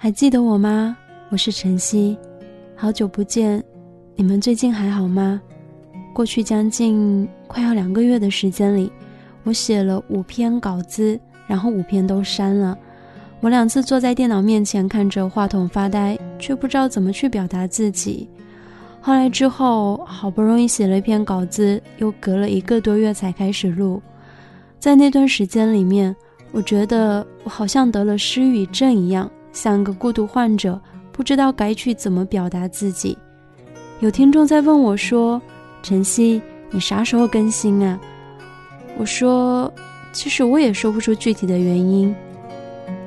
还记得我吗？我是晨曦，好久不见，你们最近还好吗？过去将近快要两个月的时间里，我写了五篇稿子，然后五篇都删了。我两次坐在电脑面前看着话筒发呆，却不知道怎么去表达自己。后来之后，好不容易写了一篇稿子，又隔了一个多月才开始录。在那段时间里面，我觉得我好像得了失语症一样。像个孤独患者，不知道该去怎么表达自己。有听众在问我说：“晨曦，你啥时候更新啊？”我说：“其实我也说不出具体的原因，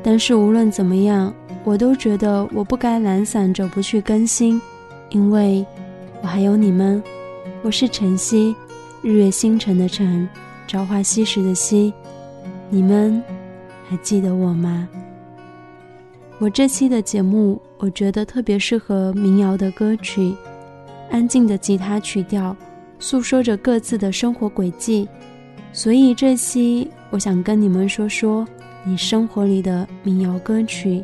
但是无论怎么样，我都觉得我不该懒散着不去更新，因为我还有你们。我是晨曦，日月星辰的晨，朝花夕拾的夕。你们还记得我吗？”我这期的节目，我觉得特别适合民谣的歌曲，安静的吉他曲调，诉说着各自的生活轨迹。所以这期我想跟你们说说你生活里的民谣歌曲。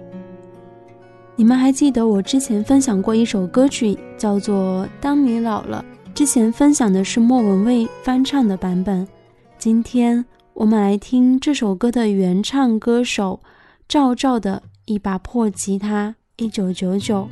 你们还记得我之前分享过一首歌曲，叫做《当你老了》。之前分享的是莫文蔚翻唱的版本。今天我们来听这首歌的原唱歌手赵照的。一把破吉他，一九九九。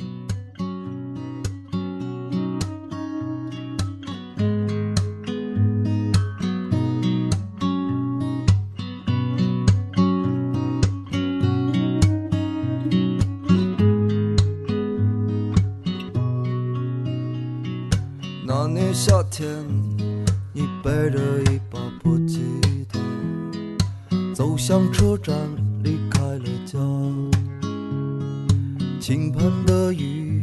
那年夏天，你背着一把破吉他，走向车站，离开了家。倾盆的雨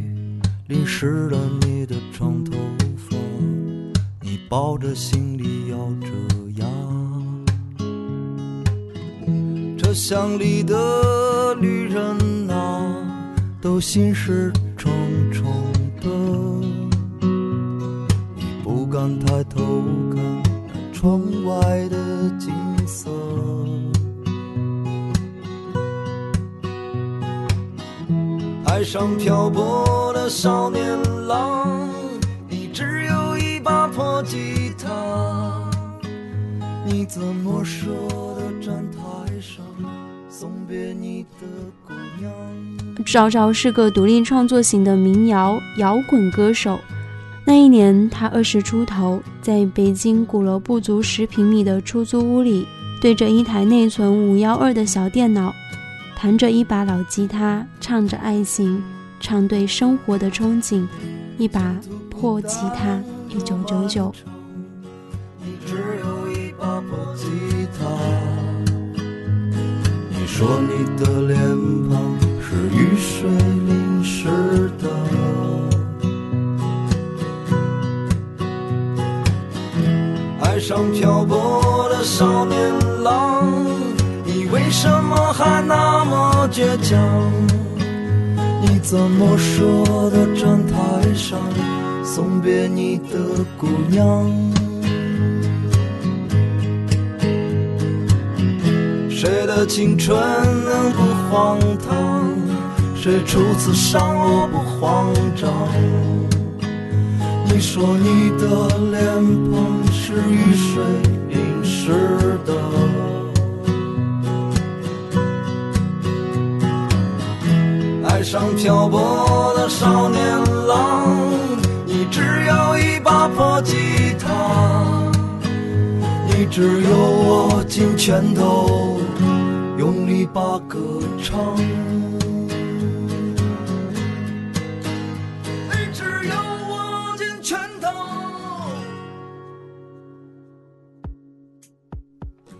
淋湿了你的长头发，你抱着行李咬着牙。车厢里的旅人啊，都心事重重的。你不敢抬头看窗外的景色。上漂泊的少年郎，你只有一把破吉他，你怎么舍得站台上送别你的姑娘？赵照是个独立创作型的民谣摇滚歌手。那一年，他二十出头，在北京鼓楼不足十平米的出租屋里，对着一台内存五幺二的小电脑。弹着一把老吉他，唱着爱情，唱对生活的憧憬。一把破吉他，一九九九。你只有一把破吉他。你说你的脸庞是雨水淋湿的。爱上漂泊的少年郎。为什么还那么倔强？你怎么舍得站台上送别你的姑娘？谁的青春能不荒唐？谁初次伤我不慌张？你说你的脸庞是雨水淋湿的。上漂泊的少年郎，你只有一把破吉他，你只有握紧拳头，用力把歌唱。你只有握紧拳头。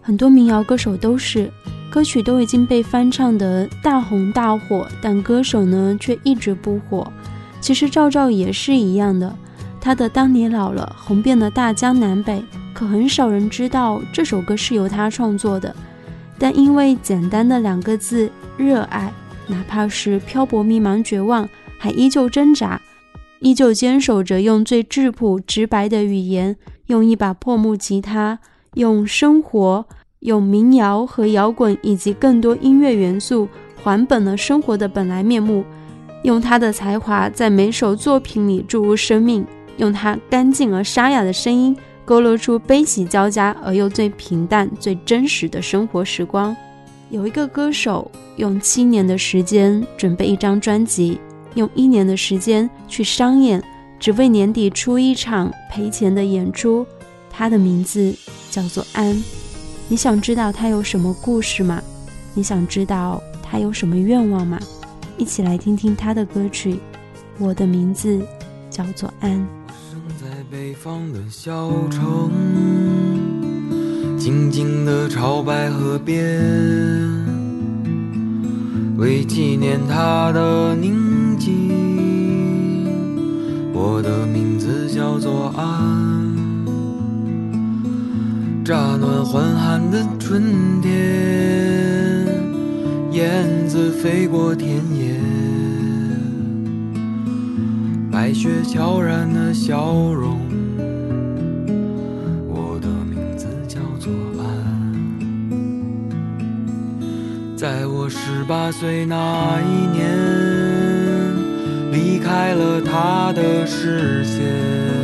很多民谣歌手都是，歌曲都已经被翻唱得大红大火，但歌手呢却一直不火。其实赵照也是一样的，他的《当你老了》红遍了大江南北，可很少人知道这首歌是由他创作的。但因为简单的两个字“热爱”，哪怕是漂泊、迷茫、绝望，还依旧挣扎，依旧坚守着用最质朴、直白的语言，用一把破木吉他。用生活、用民谣和摇滚以及更多音乐元素，还本了生活的本来面目。用他的才华在每首作品里注入生命，用他干净而沙哑的声音勾勒出悲喜交加而又最平淡、最真实的生活时光。有一个歌手用七年的时间准备一张专辑，用一年的时间去商演，只为年底出一场赔钱的演出。他的名字叫做安，你想知道他有什么故事吗？你想知道他有什么愿望吗？一起来听听他的歌曲。我的名字叫做安。生在北方的小城，静静的朝白河边，为纪念他的宁静，我的名字叫做安。乍暖还寒的春天，燕子飞过田野，白雪悄然的笑容。我的名字叫做安。在我十八岁那一年，离开了他的视线。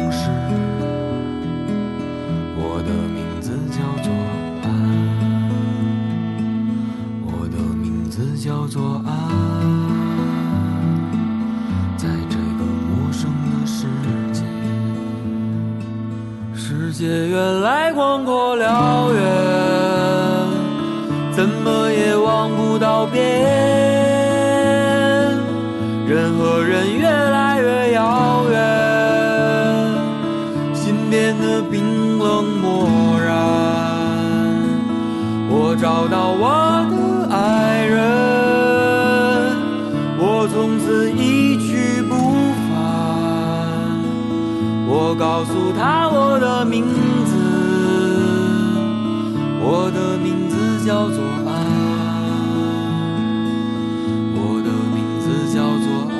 叫做爱在这个陌生的世界世界原来广阔辽远此一去不返。我告诉他我的名字，我的名字叫做安，我的名字叫做安，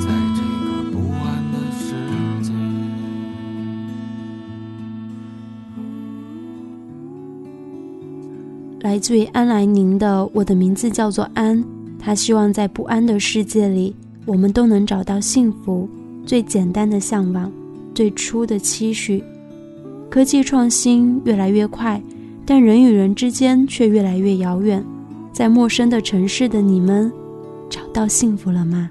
在这个不安的世界。来自于安来宁的《我的名字叫做安》，他希望在不安的世界里，我们都能找到幸福。最简单的向往，最初的期许。科技创新越来越快，但人与人之间却越来越遥远。在陌生的城市的你们，找到幸福了吗？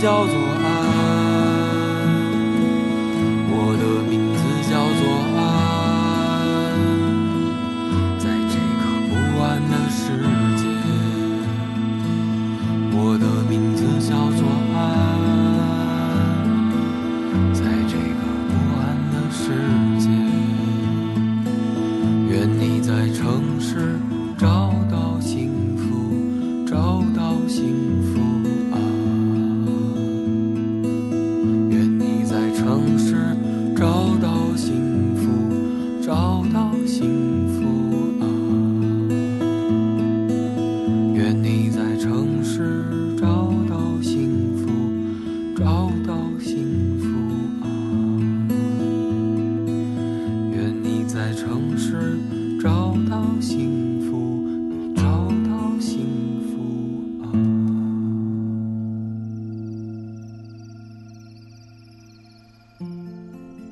叫做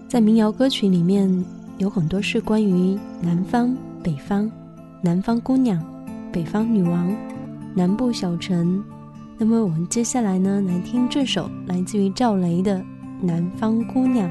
在民谣歌曲里面，有很多是关于南方、北方、南方姑娘、北方女王、南部小城。那么我们接下来呢，来听这首来自于赵雷的《南方姑娘》。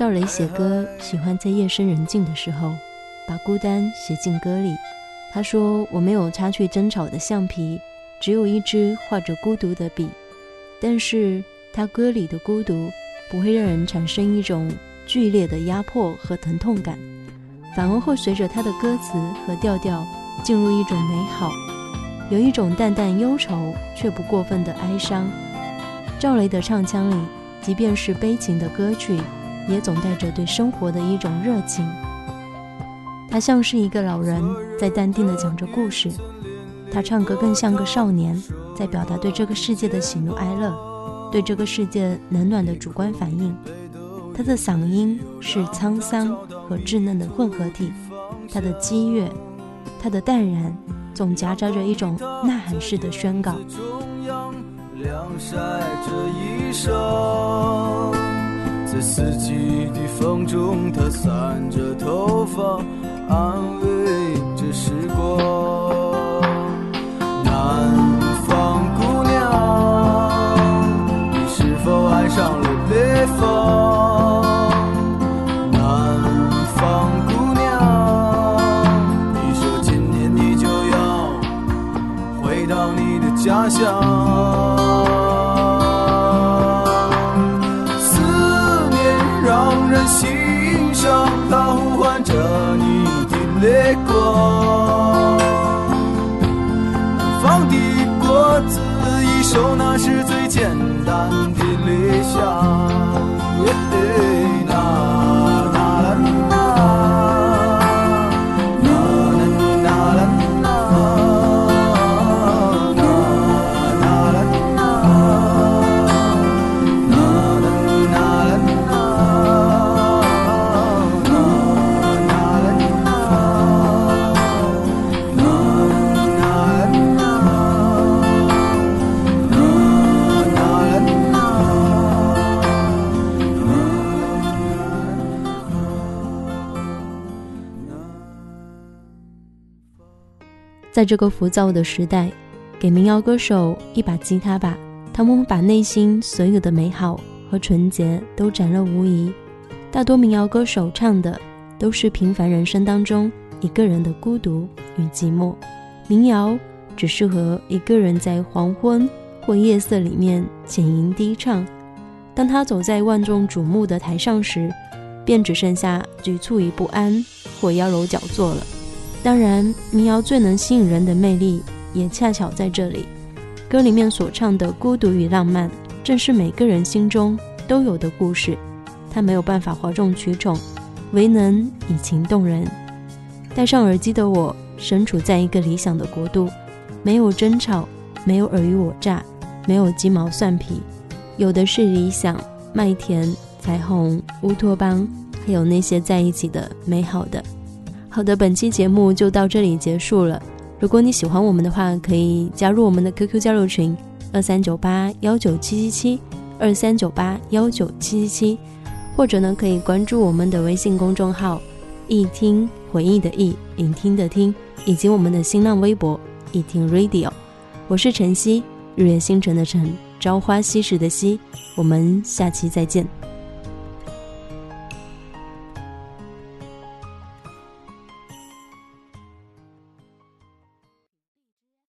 赵雷写歌喜欢在夜深人静的时候，把孤单写进歌里。他说：“我没有擦去争吵的橡皮，只有一支画着孤独的笔。但是他歌里的孤独不会让人产生一种剧烈的压迫和疼痛感，反而会随着他的歌词和调调进入一种美好，有一种淡淡忧愁却不过分的哀伤。赵雷的唱腔里，即便是悲情的歌曲，也总带着对生活的一种热情。他像是一个老人，在淡定地讲着故事；他唱歌更像个少年，在表达对这个世界的喜怒哀乐。对这个世界冷暖的主观反应。他的嗓音是沧桑和稚嫩的混合体，他的激越，他的淡然，总夹杂着一种呐喊式的宣告。晾晒着衣裳，在四季的风中，她散着头发，安慰是最简在这个浮躁的时代，给民谣歌手一把吉他吧，他们把内心所有的美好和纯洁都展露无遗。大多民谣歌手唱的都是平凡人生当中一个人的孤独与寂寞，民谣只适合一个人在黄昏或夜色里面浅吟低唱。当他走在万众瞩目的台上时，便只剩下局促与不安或妖娆矫作了。当然，民谣最能吸引人的魅力，也恰巧在这里。歌里面所唱的孤独与浪漫，正是每个人心中都有的故事。它没有办法哗众取宠，唯能以情动人。戴上耳机的我，身处在一个理想的国度，没有争吵，没有尔虞我诈，没有鸡毛蒜皮，有的是理想、麦田、彩虹、乌托邦，还有那些在一起的美好的。好的，本期节目就到这里结束了。如果你喜欢我们的话，可以加入我们的 QQ 交流群二三九八幺九七七七二三九八幺九七七七，或者呢可以关注我们的微信公众号“一听回忆的忆，聆听的听”，以及我们的新浪微博“一听 Radio”。我是晨曦，日月星辰的晨，朝花夕拾的夕。我们下期再见。